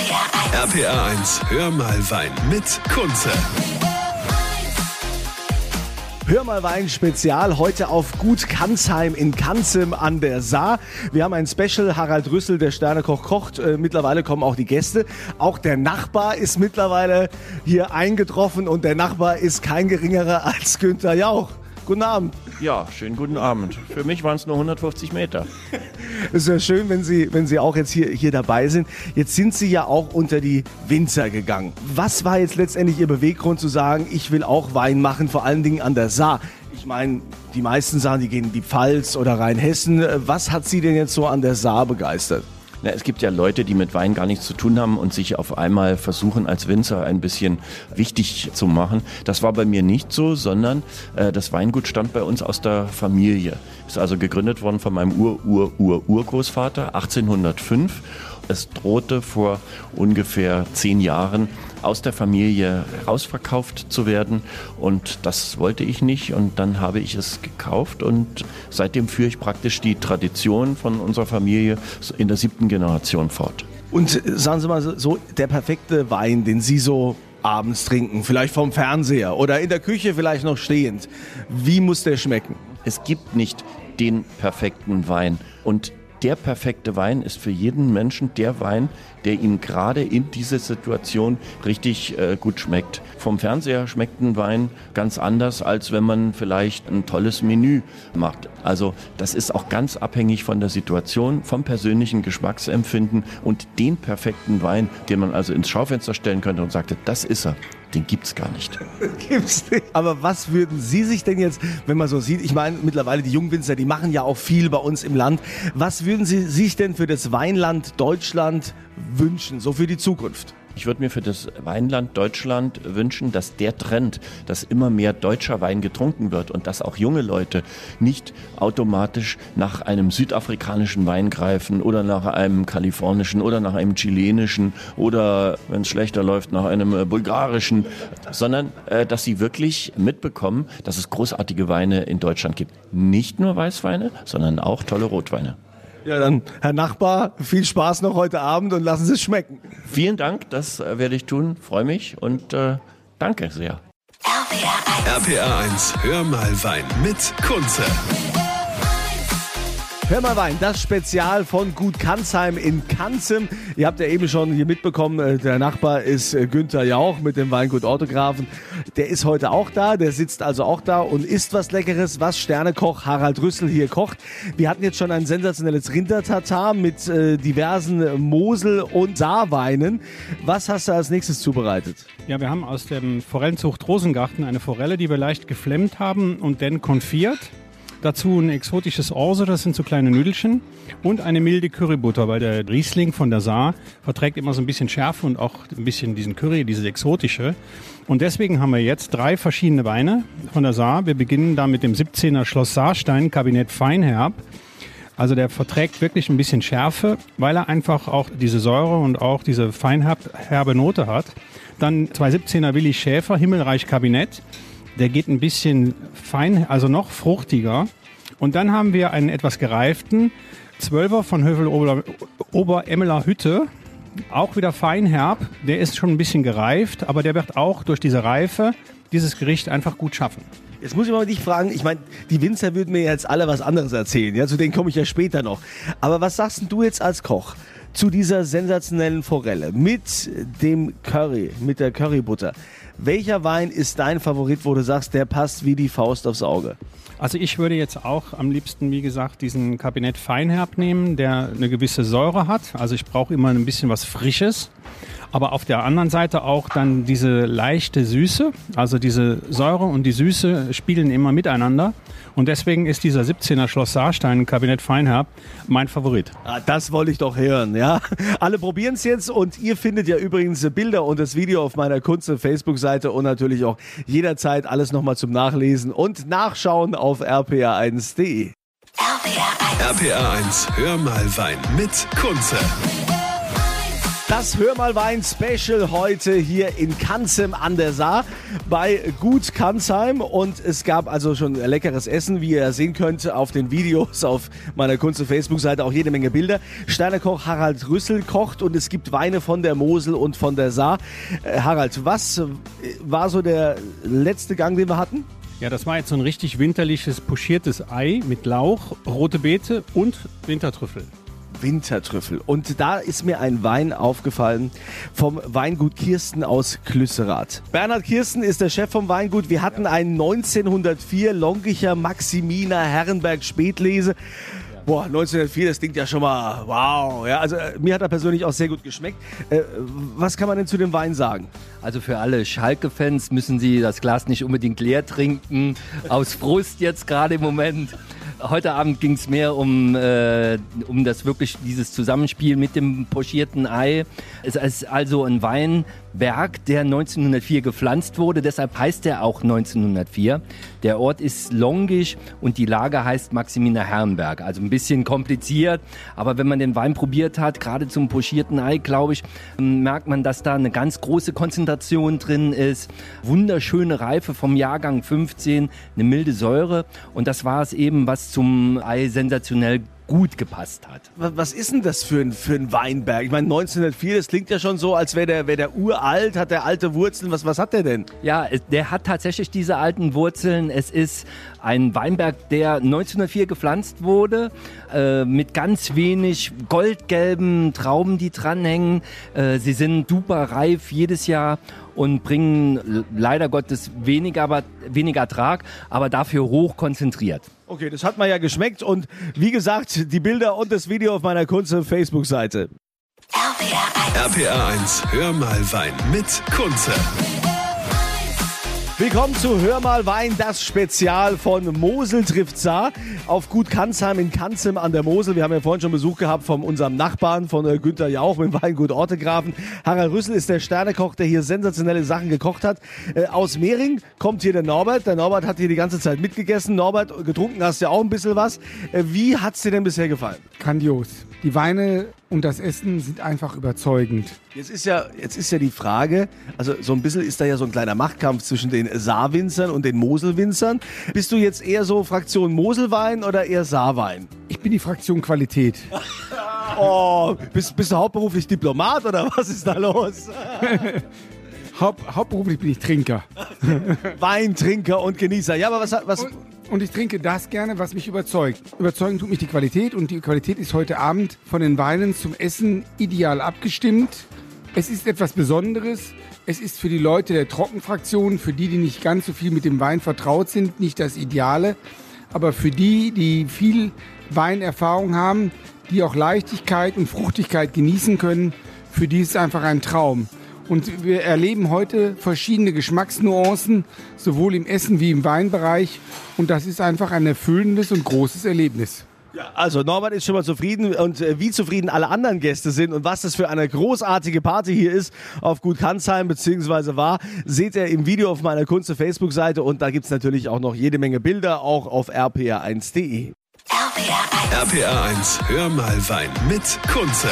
RPA 1, hör mal Wein mit Kunze. Hör mal Wein Spezial heute auf Gut Kansheim in Kanzem an der Saar. Wir haben ein Special. Harald Rüssel, der Sternekoch, kocht. Äh, mittlerweile kommen auch die Gäste. Auch der Nachbar ist mittlerweile hier eingetroffen und der Nachbar ist kein geringerer als Günther Jauch. Guten Abend. Ja, schönen guten Abend. Für mich waren es nur 150 Meter. Es ist ja schön, wenn Sie, wenn Sie auch jetzt hier, hier dabei sind. Jetzt sind Sie ja auch unter die Winzer gegangen. Was war jetzt letztendlich Ihr Beweggrund zu sagen, ich will auch Wein machen, vor allen Dingen an der Saar? Ich meine, die meisten sagen, die gehen in die Pfalz oder Rheinhessen. Was hat Sie denn jetzt so an der Saar begeistert? Na, es gibt ja Leute, die mit Wein gar nichts zu tun haben und sich auf einmal versuchen, als Winzer ein bisschen wichtig zu machen. Das war bei mir nicht so, sondern äh, das Weingut stammt bei uns aus der Familie. Ist also gegründet worden von meinem Ur-Ur-Ur-Urgroßvater 1805 es drohte vor ungefähr zehn Jahren aus der Familie rausverkauft zu werden. Und das wollte ich nicht. Und dann habe ich es gekauft. Und seitdem führe ich praktisch die Tradition von unserer Familie in der siebten Generation fort. Und sagen Sie mal so, der perfekte Wein, den Sie so abends trinken, vielleicht vom Fernseher oder in der Küche vielleicht noch stehend, wie muss der schmecken? Es gibt nicht den perfekten Wein. Und der perfekte Wein ist für jeden Menschen der Wein, der ihm gerade in dieser Situation richtig äh, gut schmeckt. Vom Fernseher schmeckt ein Wein ganz anders, als wenn man vielleicht ein tolles Menü macht. Also das ist auch ganz abhängig von der Situation, vom persönlichen Geschmacksempfinden und den perfekten Wein, den man also ins Schaufenster stellen könnte und sagte, das ist er den gibt's gar nicht. gibt's nicht. Aber was würden Sie sich denn jetzt, wenn man so sieht, ich meine, mittlerweile die Jungwinzer, die machen ja auch viel bei uns im Land. Was würden Sie sich denn für das Weinland Deutschland wünschen, so für die Zukunft? Ich würde mir für das Weinland Deutschland wünschen, dass der Trend, dass immer mehr deutscher Wein getrunken wird und dass auch junge Leute nicht automatisch nach einem südafrikanischen Wein greifen oder nach einem kalifornischen oder nach einem chilenischen oder, wenn es schlechter läuft, nach einem äh, bulgarischen, sondern äh, dass sie wirklich mitbekommen, dass es großartige Weine in Deutschland gibt. Nicht nur Weißweine, sondern auch tolle Rotweine. Ja, dann, Herr Nachbar, viel Spaß noch heute Abend und lassen Sie es schmecken. Vielen Dank, das äh, werde ich tun. Freue mich und äh, danke sehr. RPA 1. RPA 1, hör mal Wein mit Kunze. Hör mal Wein, das Spezial von Gut Kansheim in Kanzem. Ihr habt ja eben schon hier mitbekommen, äh, der Nachbar ist äh, Günther Jauch mit dem Weingut Autografen. Der ist heute auch da, der sitzt also auch da und isst was Leckeres, was Sternekoch Harald Rüssel hier kocht. Wir hatten jetzt schon ein sensationelles Rindertatar mit äh, diversen Mosel- und Saarweinen. Was hast du als nächstes zubereitet? Ja, wir haben aus dem Forellenzucht Rosengarten eine Forelle, die wir leicht geflemmt haben und dann konfiert. Dazu ein exotisches Orso, das sind so kleine Nüdelchen. Und eine milde Currybutter, weil der Riesling von der Saar verträgt immer so ein bisschen Schärfe und auch ein bisschen diesen Curry, dieses exotische. Und deswegen haben wir jetzt drei verschiedene Weine von der Saar. Wir beginnen da mit dem 17er Schloss Saarstein Kabinett Feinherb. Also der verträgt wirklich ein bisschen Schärfe, weil er einfach auch diese Säure und auch diese feinherbe Note hat. Dann 217er Willi Schäfer Himmelreich Kabinett. Der geht ein bisschen fein, also noch fruchtiger. Und dann haben wir einen etwas gereiften Zwölfer von Hövel Ober, Oberemmeler Hütte. Auch wieder feinherb. Der ist schon ein bisschen gereift, aber der wird auch durch diese Reife dieses Gericht einfach gut schaffen. Jetzt muss ich mal dich fragen, ich meine, die Winzer würden mir jetzt alle was anderes erzählen, ja, zu denen komme ich ja später noch. Aber was sagst du jetzt als Koch zu dieser sensationellen Forelle mit dem Curry, mit der Currybutter? Welcher Wein ist dein Favorit, wo du sagst, der passt wie die Faust aufs Auge? Also ich würde jetzt auch am liebsten, wie gesagt, diesen Kabinett Feinherb nehmen, der eine gewisse Säure hat. Also ich brauche immer ein bisschen was Frisches aber auf der anderen Seite auch dann diese leichte Süße, also diese Säure und die Süße spielen immer miteinander. Und deswegen ist dieser 17er Schloss Saarstein Kabinett Feinherb mein Favorit. Ah, das wollte ich doch hören, ja. Alle probieren es jetzt und ihr findet ja übrigens Bilder und das Video auf meiner Kunst Facebook-Seite und natürlich auch jederzeit alles nochmal zum Nachlesen und Nachschauen auf rpa1.de. RPA 1. RPA 1, hör mal Wein mit Kunze. Das Hör mal Wein Special heute hier in Kanzem an der Saar bei Gut Kanzheim und es gab also schon leckeres Essen, wie ihr sehen könnt auf den Videos auf meiner Kunst- und Facebook-Seite auch jede Menge Bilder. Sternekoch Harald Rüssel kocht und es gibt Weine von der Mosel und von der Saar. Äh, Harald, was war so der letzte Gang, den wir hatten? Ja, das war jetzt so ein richtig winterliches pochiertes Ei mit Lauch, rote Beete und Wintertrüffel. Wintertrüffel. Und da ist mir ein Wein aufgefallen vom Weingut Kirsten aus Klüsserath. Bernhard Kirsten ist der Chef vom Weingut. Wir hatten einen 1904 Longicher Maximiner Herrenberg Spätlese. Boah, 1904, das klingt ja schon mal wow. Ja, also äh, mir hat er persönlich auch sehr gut geschmeckt. Äh, was kann man denn zu dem Wein sagen? Also für alle Schalke-Fans müssen Sie das Glas nicht unbedingt leer trinken. Aus Frust jetzt gerade im Moment. Heute Abend ging es mehr um, äh, um das wirklich dieses Zusammenspiel mit dem pochierten Ei. Es ist also ein Weinberg, der 1904 gepflanzt wurde. Deshalb heißt er auch 1904. Der Ort ist Longisch und die Lage heißt Maximiner Herrenberg. Also ein bisschen kompliziert, aber wenn man den Wein probiert hat, gerade zum pochierten Ei, glaube ich, merkt man, dass da eine ganz große Konzentration drin ist. Wunderschöne Reife vom Jahrgang 15, eine milde Säure und das war es eben, was zum Ei sensationell gut gepasst hat. Was ist denn das für ein, für ein Weinberg? Ich meine, 1904, das klingt ja schon so, als wäre der, wär der uralt, hat der alte Wurzeln. Was, was hat der denn? Ja, der hat tatsächlich diese alten Wurzeln. Es ist ein Weinberg, der 1904 gepflanzt wurde, äh, mit ganz wenig goldgelben Trauben, die dranhängen. Äh, sie sind super reif jedes Jahr und bringen leider Gottes weniger, aber, weniger Ertrag, aber dafür hoch konzentriert. Okay, das hat man ja geschmeckt und wie gesagt, die Bilder und das Video auf meiner Kunze Facebook-Seite. RPR 1. RPR 1, hör mal Wein mit Kunze. Willkommen zu Hör mal Wein, das Spezial von Mosel trifft Saar auf Gut Kanzheim in Kanzem an der Mosel. Wir haben ja vorhin schon Besuch gehabt von unserem Nachbarn, von äh, Günter Jauch mit Weingut Ortegrafen. Harald Rüssel ist der Sternekoch, der hier sensationelle Sachen gekocht hat. Äh, aus Mehring kommt hier der Norbert. Der Norbert hat hier die ganze Zeit mitgegessen. Norbert, getrunken hast du ja auch ein bisschen was. Äh, wie hat's dir denn bisher gefallen? Grandios. Die Weine und das Essen sind einfach überzeugend. Jetzt ist ja, jetzt ist ja die Frage, also so ein bisschen ist da ja so ein kleiner Machtkampf zwischen den Saarwinzern und den Moselwinzern. Bist du jetzt eher so Fraktion Moselwein oder eher Saarwein? Ich bin die Fraktion Qualität. oh, bist, bist du hauptberuflich Diplomat oder was ist da los? Haupt, hauptberuflich bin ich Trinker. Weintrinker und Genießer. Ja, aber was, was, und, und ich trinke das gerne, was mich überzeugt. Überzeugen tut mich die Qualität und die Qualität ist heute Abend von den Weinen zum Essen ideal abgestimmt. Es ist etwas Besonderes. Es ist für die Leute der Trockenfraktion, für die, die nicht ganz so viel mit dem Wein vertraut sind, nicht das Ideale. Aber für die, die viel Weinerfahrung haben, die auch Leichtigkeit und Fruchtigkeit genießen können, für die ist es einfach ein Traum. Und wir erleben heute verschiedene Geschmacksnuancen, sowohl im Essen wie im Weinbereich. Und das ist einfach ein erfüllendes und großes Erlebnis. Ja, also Norbert ist schon mal zufrieden und äh, wie zufrieden alle anderen Gäste sind und was das für eine großartige Party hier ist auf Gut Kanzheim beziehungsweise war, seht ihr im Video auf meiner Kunze Facebook-Seite und da gibt es natürlich auch noch jede Menge Bilder, auch auf rpr1.de. RPR 1. RPR 1, hör mal Wein mit Kunze.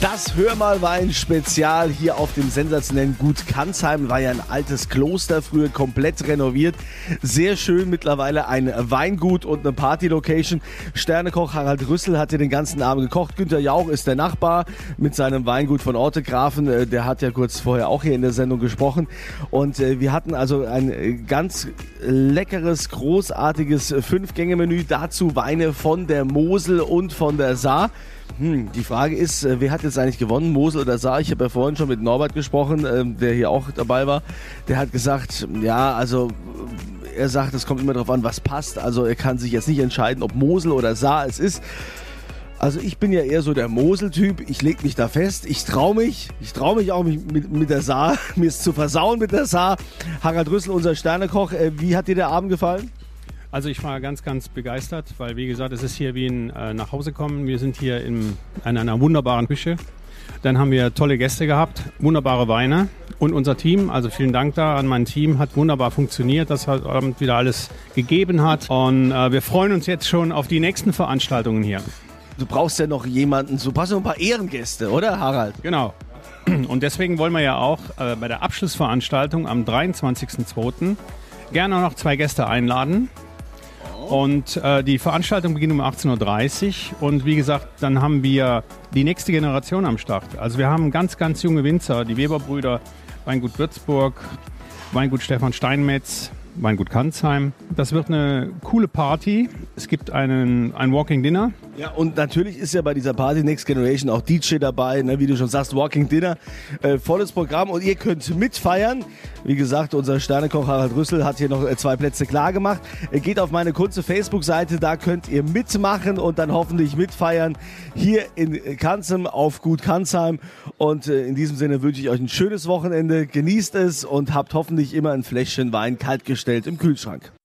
Das Hör mal Wein Spezial hier auf dem sensationellen Gut Kanzheim war ja ein altes Kloster, früher komplett renoviert. Sehr schön mittlerweile ein Weingut und eine Party-Location. Sternekoch Harald Rüssel hat hier den ganzen Abend gekocht. Günter Jauch ist der Nachbar mit seinem Weingut von Ortegrafen. Äh, der hat ja kurz vorher auch hier in der Sendung gesprochen. Und äh, wir hatten also ein ganz leckeres, großartiges Fünf-Gänge-Menü. Dazu Weine von der Mosel und von der Saar. Hm, die Frage ist, äh, wer hat jetzt eigentlich gewonnen, Mosel oder Saar? Ich habe ja vorhin schon mit Norbert gesprochen, ähm, der hier auch dabei war. Der hat gesagt, ja, also er sagt, es kommt immer darauf an, was passt. Also er kann sich jetzt nicht entscheiden, ob Mosel oder Saar es ist. Also ich bin ja eher so der Mosel-Typ. Ich leg mich da fest. Ich traue mich. Ich traue mich auch mit, mit der Saar, mir es zu versauen mit der Saar. Harald Rüssel, unser Sternekoch. Äh, wie hat dir der Abend gefallen? Also ich war ganz, ganz begeistert, weil wie gesagt, es ist hier wie ein äh, nach Hause kommen. Wir sind hier in, in einer wunderbaren Küche. Dann haben wir tolle Gäste gehabt, wunderbare Weine und unser Team. Also vielen Dank da an mein Team, hat wunderbar funktioniert, dass heute Abend wieder alles gegeben hat. Und äh, wir freuen uns jetzt schon auf die nächsten Veranstaltungen hier. du brauchst ja noch jemanden, du brauchst noch ein paar Ehrengäste, oder Harald? Genau. Und deswegen wollen wir ja auch äh, bei der Abschlussveranstaltung am 23.02. gerne noch zwei Gäste einladen. Und äh, die Veranstaltung beginnt um 18.30 Uhr. Und wie gesagt, dann haben wir die nächste Generation am Start. Also wir haben ganz, ganz junge Winzer, die Weberbrüder, Weingut Würzburg, Weingut Stefan Steinmetz, Weingut Kanzheim. Das wird eine coole Party. Es gibt einen, ein Walking Dinner. Ja, und natürlich ist ja bei dieser Party Next Generation auch DJ dabei, ne, wie du schon sagst, Walking Dinner. Äh, volles Programm und ihr könnt mitfeiern. Wie gesagt, unser Sternekoch Harald Rüssel hat hier noch äh, zwei Plätze klar gemacht. Äh, geht auf meine kurze Facebook-Seite, da könnt ihr mitmachen und dann hoffentlich mitfeiern hier in Kanzem auf Gut Kanzheim. Und äh, in diesem Sinne wünsche ich euch ein schönes Wochenende. Genießt es und habt hoffentlich immer ein Fläschchen Wein kaltgestellt im Kühlschrank.